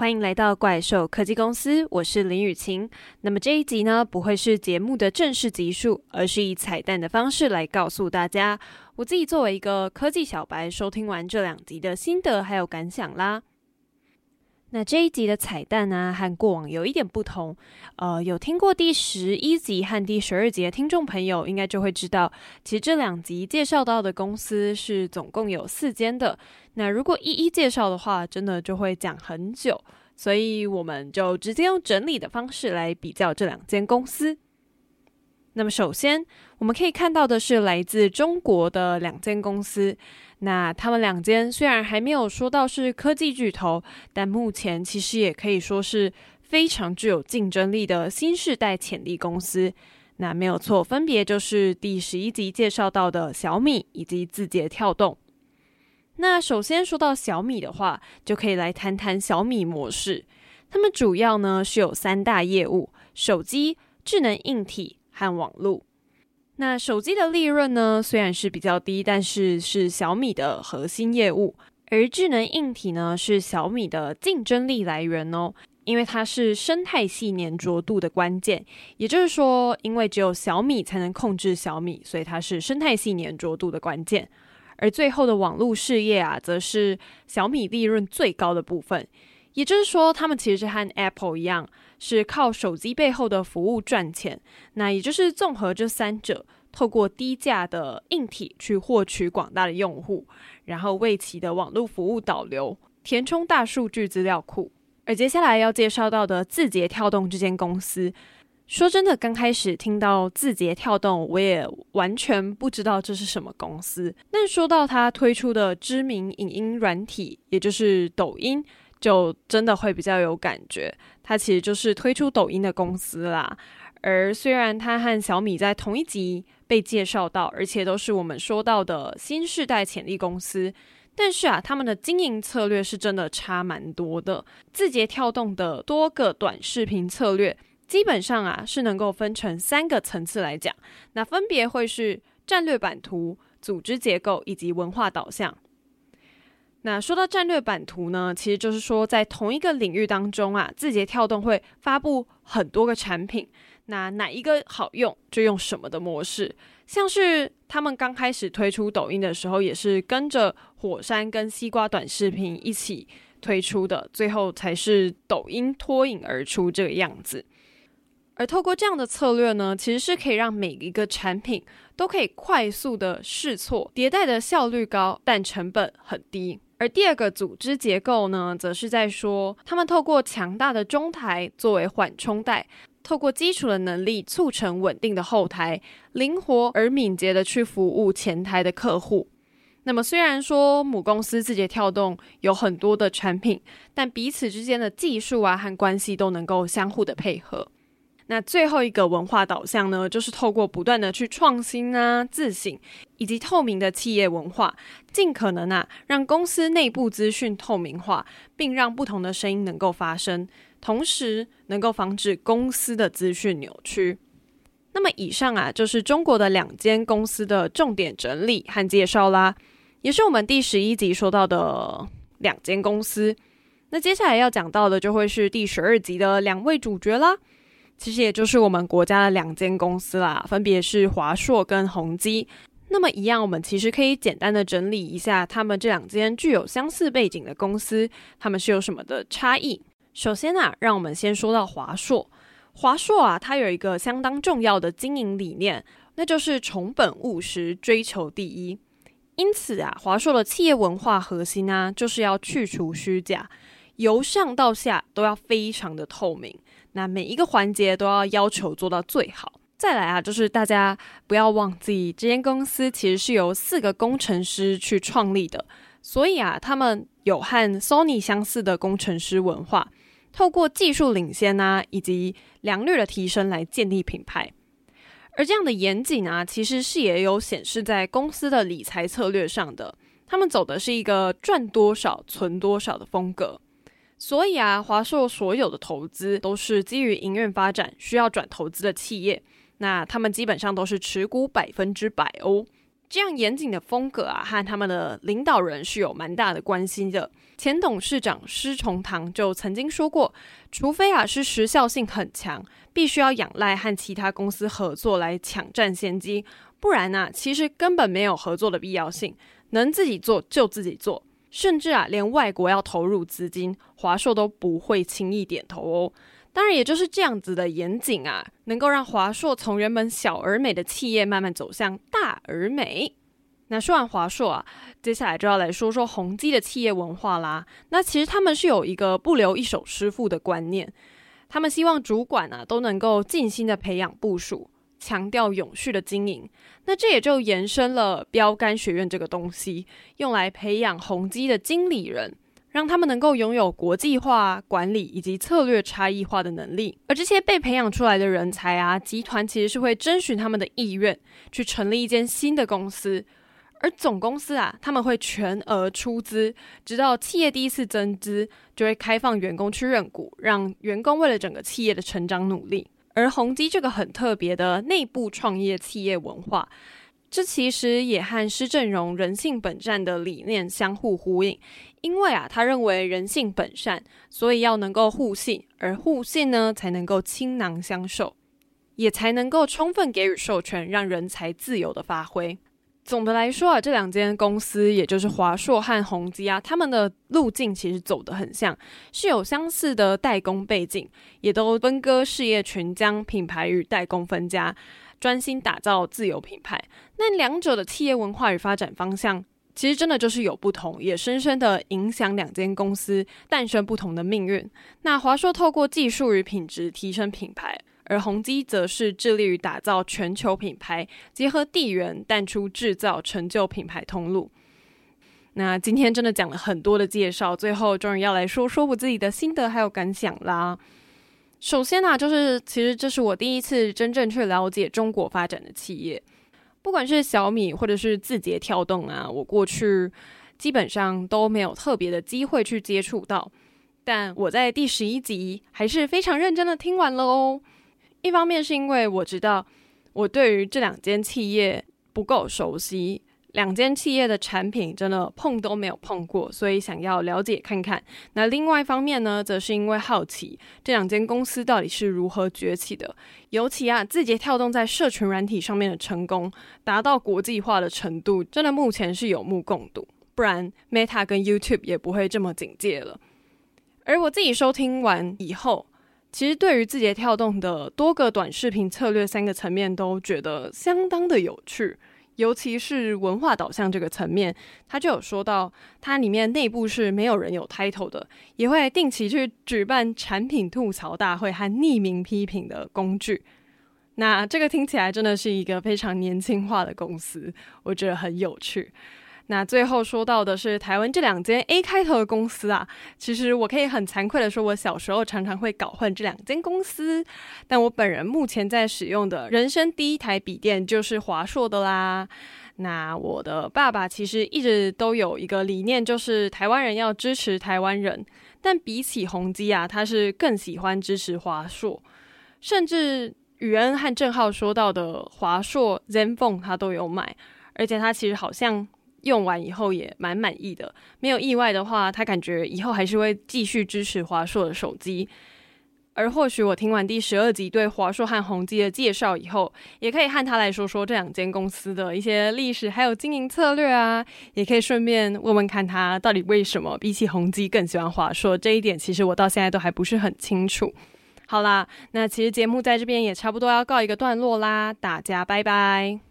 欢迎来到怪兽科技公司，我是林雨晴。那么这一集呢，不会是节目的正式集数，而是以彩蛋的方式来告诉大家，我自己作为一个科技小白，收听完这两集的心得还有感想啦。那这一集的彩蛋呢、和过往有一点不同。呃，有听过第十一集和第十二集的听众朋友，应该就会知道，其实这两集介绍到的公司是总共有四间的。那如果一一介绍的话，真的就会讲很久，所以我们就直接用整理的方式来比较这两间公司。那么首先，我们可以看到的是来自中国的两间公司。那他们两间虽然还没有说到是科技巨头，但目前其实也可以说是非常具有竞争力的新世代潜力公司。那没有错，分别就是第十一集介绍到的小米以及字节跳动。那首先说到小米的话，就可以来谈谈小米模式。他们主要呢是有三大业务：手机、智能硬体和网络。那手机的利润呢，虽然是比较低，但是是小米的核心业务。而智能硬体呢，是小米的竞争力来源哦，因为它是生态系黏着度的关键。也就是说，因为只有小米才能控制小米，所以它是生态系黏着度的关键。而最后的网络事业啊，则是小米利润最高的部分。也就是说，他们其实和 Apple 一样。是靠手机背后的服务赚钱，那也就是综合这三者，透过低价的硬体去获取广大的用户，然后为其的网络服务导流，填充大数据资料库。而接下来要介绍到的字节跳动这间公司，说真的，刚开始听到字节跳动，我也完全不知道这是什么公司。但说到它推出的知名影音软体，也就是抖音。就真的会比较有感觉，它其实就是推出抖音的公司啦。而虽然它和小米在同一集被介绍到，而且都是我们说到的新世代潜力公司，但是啊，他们的经营策略是真的差蛮多的。字节跳动的多个短视频策略，基本上啊是能够分成三个层次来讲，那分别会是战略版图、组织结构以及文化导向。那说到战略版图呢，其实就是说在同一个领域当中啊，字节跳动会发布很多个产品，那哪一个好用就用什么的模式。像是他们刚开始推出抖音的时候，也是跟着火山跟西瓜短视频一起推出的，最后才是抖音脱颖而出这个样子。而透过这样的策略呢，其实是可以让每一个产品都可以快速的试错，迭代的效率高，但成本很低。而第二个组织结构呢，则是在说，他们透过强大的中台作为缓冲带，透过基础的能力促成稳定的后台，灵活而敏捷的去服务前台的客户。那么虽然说母公司字节跳动有很多的产品，但彼此之间的技术啊和关系都能够相互的配合。那最后一个文化导向呢，就是透过不断的去创新啊、自省以及透明的企业文化，尽可能啊让公司内部资讯透明化，并让不同的声音能够发声，同时能够防止公司的资讯扭曲。那么以上啊就是中国的两间公司的重点整理和介绍啦，也是我们第十一集说到的两间公司。那接下来要讲到的就会是第十二集的两位主角啦。其实也就是我们国家的两间公司啦，分别是华硕跟宏基。那么一样，我们其实可以简单的整理一下，他们这两间具有相似背景的公司，他们是有什么的差异？首先啊，让我们先说到华硕。华硕啊，它有一个相当重要的经营理念，那就是重本务实，追求第一。因此啊，华硕的企业文化核心啊，就是要去除虚假，由上到下都要非常的透明。那每一个环节都要要求做到最好。再来啊，就是大家不要忘记，这间公司其实是由四个工程师去创立的，所以啊，他们有和 Sony 相似的工程师文化，透过技术领先啊，以及良率的提升来建立品牌。而这样的严谨啊，其实是也有显示在公司的理财策略上的，他们走的是一个赚多少存多少的风格。所以啊，华硕所有的投资都是基于营运发展需要转投资的企业，那他们基本上都是持股百分之百哦。这样严谨的风格啊，和他们的领导人是有蛮大的关系的。前董事长施崇棠就曾经说过，除非啊是时效性很强，必须要仰赖和其他公司合作来抢占先机，不然呢、啊，其实根本没有合作的必要性，能自己做就自己做，甚至啊连外国要投入资金，华硕都不会轻易点头哦。当然，也就是这样子的严谨啊，能够让华硕从原本小而美的企业慢慢走向大而美。那说完华硕啊，接下来就要来说说宏基的企业文化啦。那其实他们是有一个不留一手师傅的观念，他们希望主管啊都能够尽心的培养部署，强调永续的经营。那这也就延伸了标杆学院这个东西，用来培养宏基的经理人。让他们能够拥有国际化管理以及策略差异化的能力，而这些被培养出来的人才啊，集团其实是会征询他们的意愿，去成立一间新的公司，而总公司啊，他们会全额出资，直到企业第一次增资，就会开放员工去认股，让员工为了整个企业的成长努力。而宏基这个很特别的内部创业企业文化。这其实也和施正荣“人性本善”的理念相互呼应，因为啊，他认为人性本善，所以要能够互信，而互信呢，才能够倾囊相授，也才能够充分给予授权，让人才自由的发挥。总的来说啊，这两间公司，也就是华硕和宏基啊，他们的路径其实走得很像，是有相似的代工背景，也都分割事业群，将品牌与代工分家。专心打造自有品牌，那两者的企业文化与发展方向，其实真的就是有不同，也深深的影响两间公司诞生不同的命运。那华硕透过技术与品质提升品牌，而宏基则是致力于打造全球品牌，结合地缘淡出制造，成就品牌通路。那今天真的讲了很多的介绍，最后终于要来说说我自己的心得还有感想啦。首先呢、啊，就是其实这是我第一次真正去了解中国发展的企业，不管是小米或者是字节跳动啊，我过去基本上都没有特别的机会去接触到。但我在第十一集还是非常认真的听完了哦。一方面是因为我知道我对于这两间企业不够熟悉。两间企业的产品真的碰都没有碰过，所以想要了解看看。那另外一方面呢，则是因为好奇这两间公司到底是如何崛起的。尤其啊，字节跳动在社群软体上面的成功，达到国际化的程度，真的目前是有目共睹。不然，Meta 跟 YouTube 也不会这么警戒了。而我自己收听完以后，其实对于字节跳动的多个短视频策略三个层面，都觉得相当的有趣。尤其是文化导向这个层面，他就有说到，它里面内部是没有人有 title 的，也会定期去举办产品吐槽大会和匿名批评的工具。那这个听起来真的是一个非常年轻化的公司，我觉得很有趣。那最后说到的是台湾这两间 A 开头的公司啊，其实我可以很惭愧的说，我小时候常常会搞混这两间公司。但我本人目前在使用的人生第一台笔电就是华硕的啦。那我的爸爸其实一直都有一个理念，就是台湾人要支持台湾人。但比起宏基啊，他是更喜欢支持华硕，甚至宇恩和正浩说到的华硕 ZenFone 他都有买，而且他其实好像。用完以后也蛮满意的，没有意外的话，他感觉以后还是会继续支持华硕的手机。而或许我听完第十二集对华硕和宏基的介绍以后，也可以和他来说说这两间公司的一些历史还有经营策略啊，也可以顺便问问看他到底为什么比起宏基更喜欢华硕。这一点其实我到现在都还不是很清楚。好啦，那其实节目在这边也差不多要告一个段落啦，大家拜拜。